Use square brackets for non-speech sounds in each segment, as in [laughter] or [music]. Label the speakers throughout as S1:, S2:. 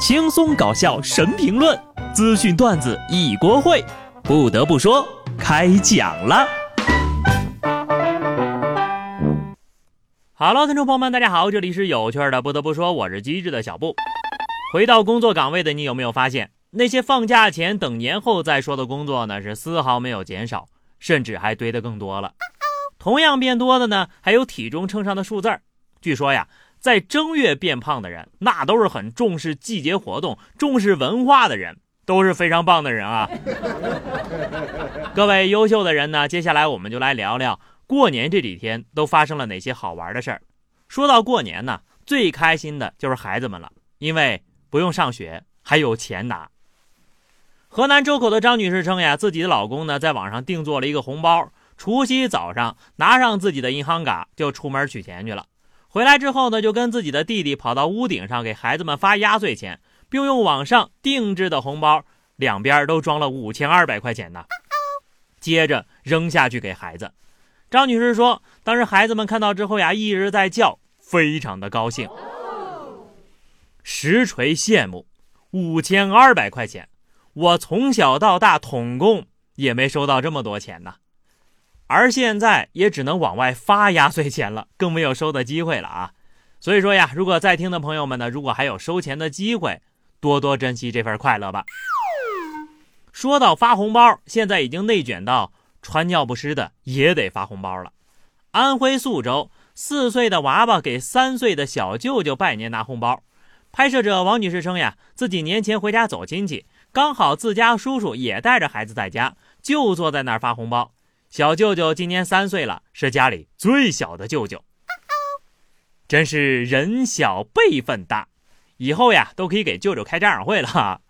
S1: 轻松搞笑神评论，资讯段子一锅烩。不得不说，开讲了。Hello，听众朋友们，大家好，这里是有趣的。不得不说，我是机智的小布。回到工作岗位的你，有没有发现，那些放假前等年后再说的工作呢，是丝毫没有减少，甚至还堆得更多了。同样变多的呢，还有体重秤上的数字。据说呀。在正月变胖的人，那都是很重视季节活动、重视文化的人，都是非常棒的人啊！各位优秀的人呢，接下来我们就来聊聊过年这几天都发生了哪些好玩的事儿。说到过年呢，最开心的就是孩子们了，因为不用上学，还有钱拿。河南周口的张女士称呀，自己的老公呢，在网上定做了一个红包，除夕早上拿上自己的银行卡就出门取钱去了。回来之后呢，就跟自己的弟弟跑到屋顶上给孩子们发压岁钱，并用网上定制的红包，两边都装了五千二百块钱呢。接着扔下去给孩子。张女士说，当时孩子们看到之后呀，一直在叫，非常的高兴，实锤羡慕。五千二百块钱，我从小到大统共也没收到这么多钱呢。而现在也只能往外发压岁钱了，更没有收的机会了啊！所以说呀，如果在听的朋友们呢，如果还有收钱的机会，多多珍惜这份快乐吧。说到发红包，现在已经内卷到穿尿不湿的也得发红包了。安徽宿州四岁的娃娃给三岁的小舅舅拜年拿红包，拍摄者王女士称呀，自己年前回家走亲戚，刚好自家叔叔也带着孩子在家，就坐在那儿发红包。小舅舅今年三岁了，是家里最小的舅舅，真是人小辈分大，以后呀都可以给舅舅开家长会了。哈。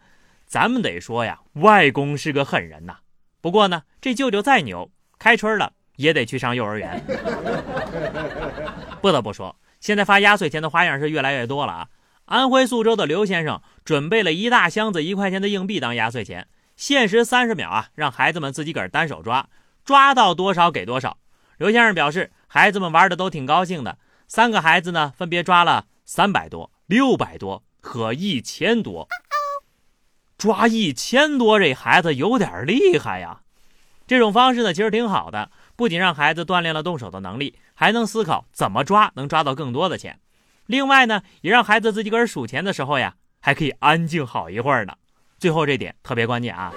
S1: 咱们得说呀，外公是个狠人呐。不过呢，这舅舅再牛，开春了也得去上幼儿园。[laughs] 不得不说，现在发压岁钱的花样是越来越多了啊。安徽宿州的刘先生准备了一大箱子一块钱的硬币当压岁钱，限时三十秒啊，让孩子们自己个儿单手抓。抓到多少给多少。刘先生表示，孩子们玩的都挺高兴的。三个孩子呢，分别抓了三百多、六百多和一千多。抓一千多，这孩子有点厉害呀。这种方式呢，其实挺好的，不仅让孩子锻炼了动手的能力，还能思考怎么抓能抓到更多的钱。另外呢，也让孩子自己个儿数钱的时候呀，还可以安静好一会儿呢。最后这点特别关键啊。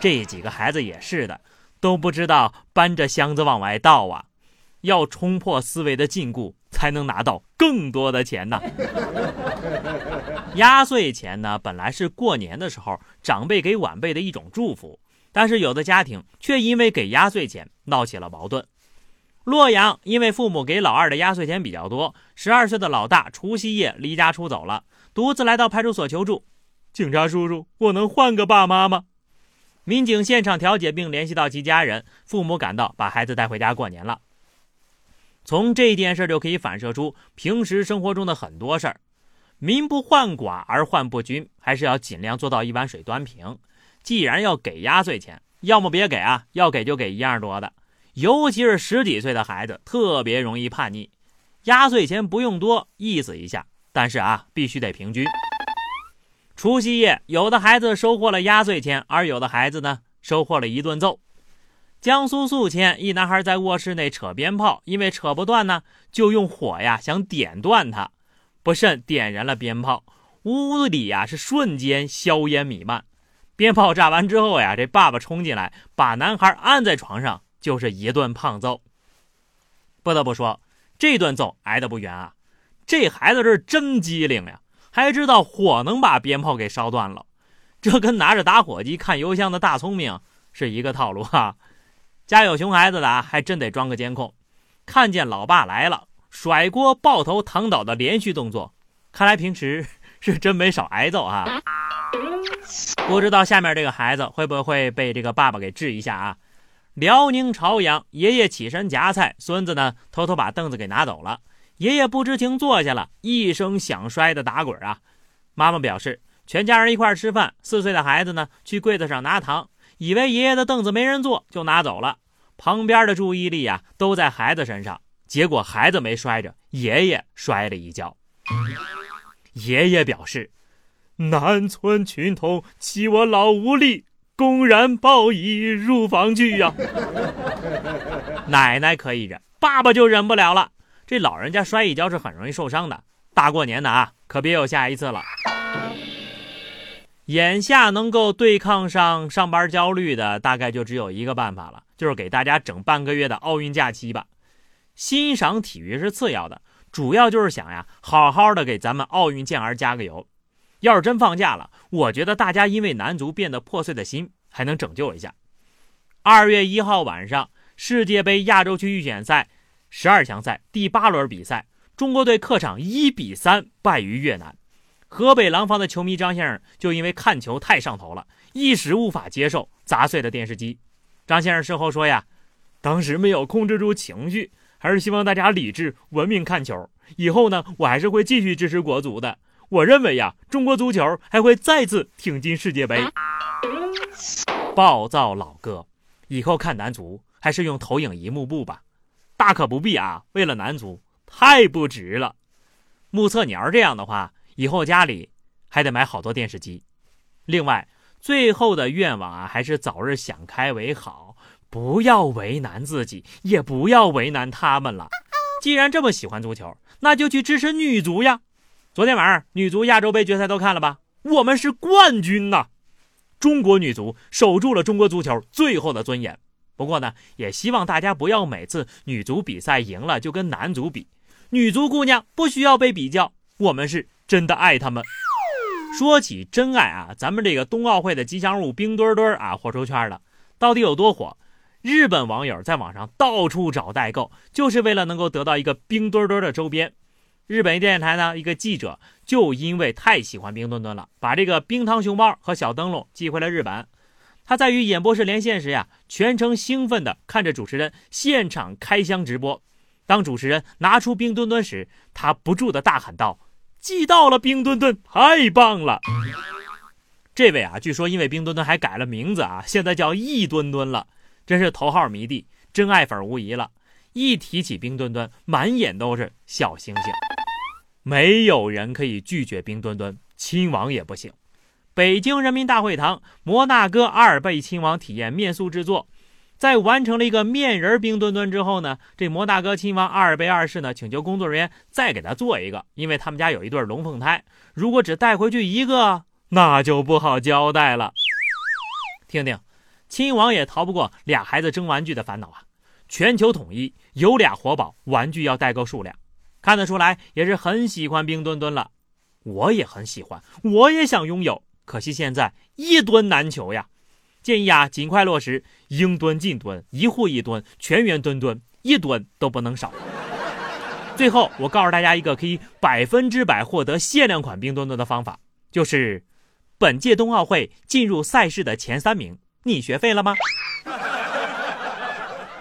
S1: 这几个孩子也是的，都不知道搬着箱子往外倒啊，要冲破思维的禁锢，才能拿到更多的钱呢。[laughs] 压岁钱呢，本来是过年的时候长辈给晚辈的一种祝福，但是有的家庭却因为给压岁钱闹起了矛盾。洛阳因为父母给老二的压岁钱比较多，十二岁的老大除夕夜离家出走了，独自来到派出所求助。警察叔叔，我能换个爸妈吗？民警现场调解，并联系到其家人，父母赶到，把孩子带回家过年了。从这件事就可以反射出平时生活中的很多事儿：民不患寡而患不均，还是要尽量做到一碗水端平。既然要给压岁钱，要么别给啊，要给就给一样多的。尤其是十几岁的孩子，特别容易叛逆。压岁钱不用多，意思一下，但是啊，必须得平均。除夕夜，有的孩子收获了压岁钱，而有的孩子呢，收获了一顿揍。江苏宿迁一男孩在卧室内扯鞭炮，因为扯不断呢，就用火呀想点断它，不慎点燃了鞭炮，屋子里呀是瞬间硝烟弥漫。鞭炮炸完之后呀，这爸爸冲进来，把男孩按在床上，就是一顿胖揍。不得不说，这顿揍挨得不冤啊！这孩子是真机灵呀。还知道火能把鞭炮给烧断了，这跟拿着打火机看油箱的大聪明是一个套路哈。家有熊孩子的啊，还真得装个监控，看见老爸来了，甩锅抱头躺倒的连续动作，看来平时是真没少挨揍啊。不知道下面这个孩子会不会被这个爸爸给治一下啊？辽宁朝阳，爷爷起身夹菜，孙子呢偷偷把凳子给拿走了。爷爷不知情坐下了，一声响摔的打滚啊！妈妈表示，全家人一块吃饭，四岁的孩子呢去柜子上拿糖，以为爷爷的凳子没人坐，就拿走了。旁边的注意力啊都在孩子身上，结果孩子没摔着，爷爷摔了一跤。爷爷表示：“南村群童欺我老无力，公然抱以入房去呀！” [laughs] 奶奶可以忍，爸爸就忍不了了。这老人家摔一跤是很容易受伤的，大过年的啊，可别有下一次了。眼下能够对抗上上班焦虑的，大概就只有一个办法了，就是给大家整半个月的奥运假期吧。欣赏体育是次要的。主要就是想呀，好好的给咱们奥运健儿加个油。要是真放假了，我觉得大家因为男足变得破碎的心还能拯救一下。二月一号晚上，世界杯亚洲区预选赛十二强赛第八轮比赛，中国队客场一比三败于越南。河北廊坊的球迷张先生就因为看球太上头了，一时无法接受，砸碎了电视机。张先生事后说呀，当时没有控制住情绪。还是希望大家理智、文明看球。以后呢，我还是会继续支持国足的。我认为呀，中国足球还会再次挺进世界杯。暴躁老哥，以后看男足还是用投影仪幕布吧，大可不必啊！为了男足，太不值了。目测你要是这样的话，以后家里还得买好多电视机。另外，最后的愿望啊，还是早日想开为好。不要为难自己，也不要为难他们了。既然这么喜欢足球，那就去支持女足呀！昨天晚上女足亚洲杯决赛都看了吧？我们是冠军呐！中国女足守住了中国足球最后的尊严。不过呢，也希望大家不要每次女足比赛赢了就跟男足比。女足姑娘不需要被比较，我们是真的爱她们。说起真爱啊，咱们这个冬奥会的吉祥物冰墩墩啊，火出圈了，到底有多火？日本网友在网上到处找代购，就是为了能够得到一个冰墩墩的周边。日本电视台呢，一个记者就因为太喜欢冰墩墩了，把这个冰糖熊猫和小灯笼寄回了日本。他在与演播室连线时呀，全程兴奋地看着主持人现场开箱直播。当主持人拿出冰墩墩时，他不住地大喊道：“寄到了，冰墩墩，太棒了！” [laughs] 这位啊，据说因为冰墩墩还改了名字啊，现在叫一墩墩了。真是头号迷弟，真爱粉无疑了。一提起冰墩墩，满眼都是小星星。没有人可以拒绝冰墩墩，亲王也不行。北京人民大会堂，摩纳哥阿尔贝亲王体验面塑制作，在完成了一个面人冰墩墩之后呢，这摩纳哥亲王阿尔贝二世呢，请求工作人员再给他做一个，因为他们家有一对龙凤胎，如果只带回去一个，那就不好交代了。听听。亲王也逃不过俩孩子争玩具的烦恼啊！全球统一，有俩活宝，玩具要代购数量。看得出来，也是很喜欢冰墩墩了。我也很喜欢，我也想拥有，可惜现在一吨难求呀。建议啊，尽快落实应蹲尽蹲，一户一吨，全员蹲蹲，一吨都不能少。最后，我告诉大家一个可以百分之百获得限量款冰墩墩的方法，就是本届冬奥会进入赛事的前三名。你学废了吗？